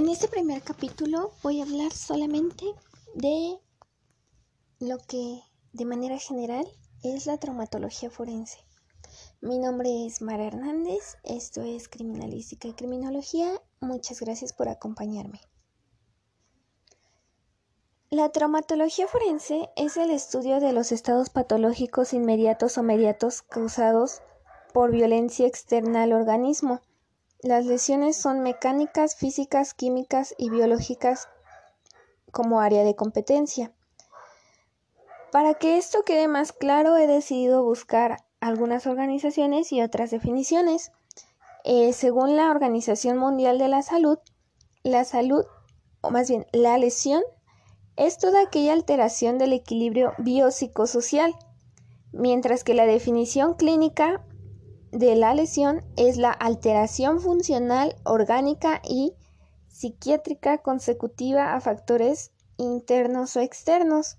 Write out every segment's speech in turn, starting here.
En este primer capítulo voy a hablar solamente de lo que de manera general es la traumatología forense. Mi nombre es Mara Hernández, esto es Criminalística y Criminología. Muchas gracias por acompañarme. La traumatología forense es el estudio de los estados patológicos inmediatos o mediatos causados por violencia externa al organismo. Las lesiones son mecánicas, físicas, químicas y biológicas como área de competencia. Para que esto quede más claro, he decidido buscar algunas organizaciones y otras definiciones. Eh, según la Organización Mundial de la Salud, la salud, o más bien la lesión, es toda aquella alteración del equilibrio biopsicosocial, mientras que la definición clínica de la lesión es la alteración funcional, orgánica y psiquiátrica consecutiva a factores internos o externos.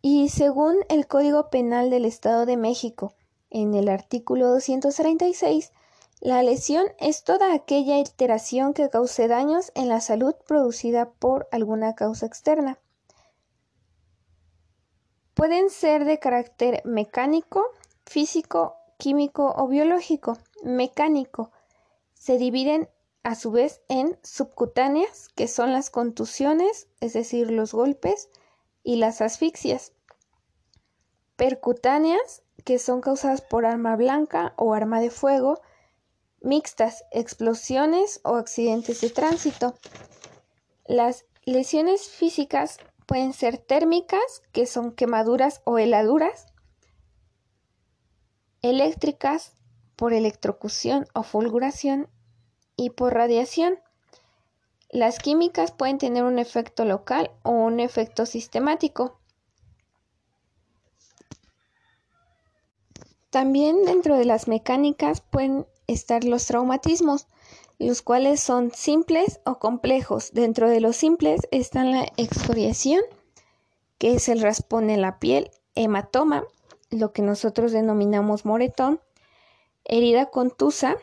Y según el Código Penal del Estado de México, en el artículo 236, la lesión es toda aquella alteración que cause daños en la salud producida por alguna causa externa. Pueden ser de carácter mecánico, físico, químico o biológico. Mecánico. Se dividen a su vez en subcutáneas, que son las contusiones, es decir, los golpes, y las asfixias. Percutáneas, que son causadas por arma blanca o arma de fuego, mixtas, explosiones o accidentes de tránsito. Las lesiones físicas pueden ser térmicas, que son quemaduras o heladuras, eléctricas, por electrocución o fulguración, y por radiación. Las químicas pueden tener un efecto local o un efecto sistemático. También dentro de las mecánicas pueden estar los traumatismos, los cuales son simples o complejos. Dentro de los simples están la excoriación, que es el raspón en la piel, hematoma, lo que nosotros denominamos moretón, herida contusa,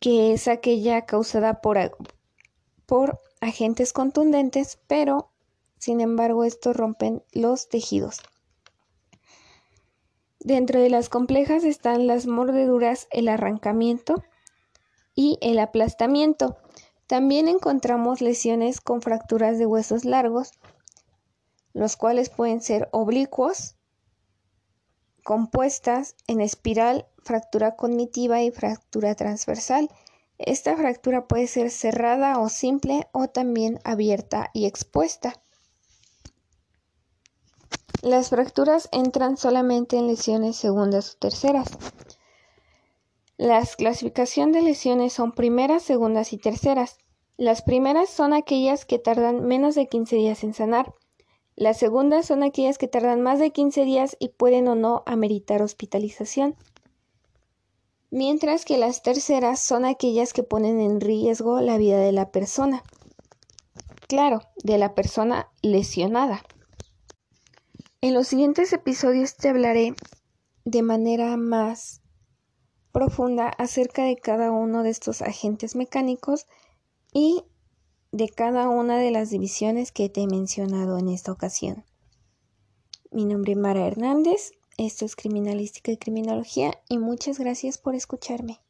que es aquella causada por, por agentes contundentes, pero sin embargo estos rompen los tejidos. Dentro de las complejas están las mordeduras, el arrancamiento y el aplastamiento. También encontramos lesiones con fracturas de huesos largos, los cuales pueden ser oblicuos, compuestas en espiral, fractura cognitiva y fractura transversal. Esta fractura puede ser cerrada o simple o también abierta y expuesta. Las fracturas entran solamente en lesiones segundas o terceras. Las clasificación de lesiones son primeras, segundas y terceras. Las primeras son aquellas que tardan menos de 15 días en sanar. Las segundas son aquellas que tardan más de 15 días y pueden o no ameritar hospitalización. Mientras que las terceras son aquellas que ponen en riesgo la vida de la persona. Claro, de la persona lesionada. En los siguientes episodios te hablaré de manera más profunda acerca de cada uno de estos agentes mecánicos y de cada una de las divisiones que te he mencionado en esta ocasión. Mi nombre es Mara Hernández, esto es Criminalística y Criminología y muchas gracias por escucharme.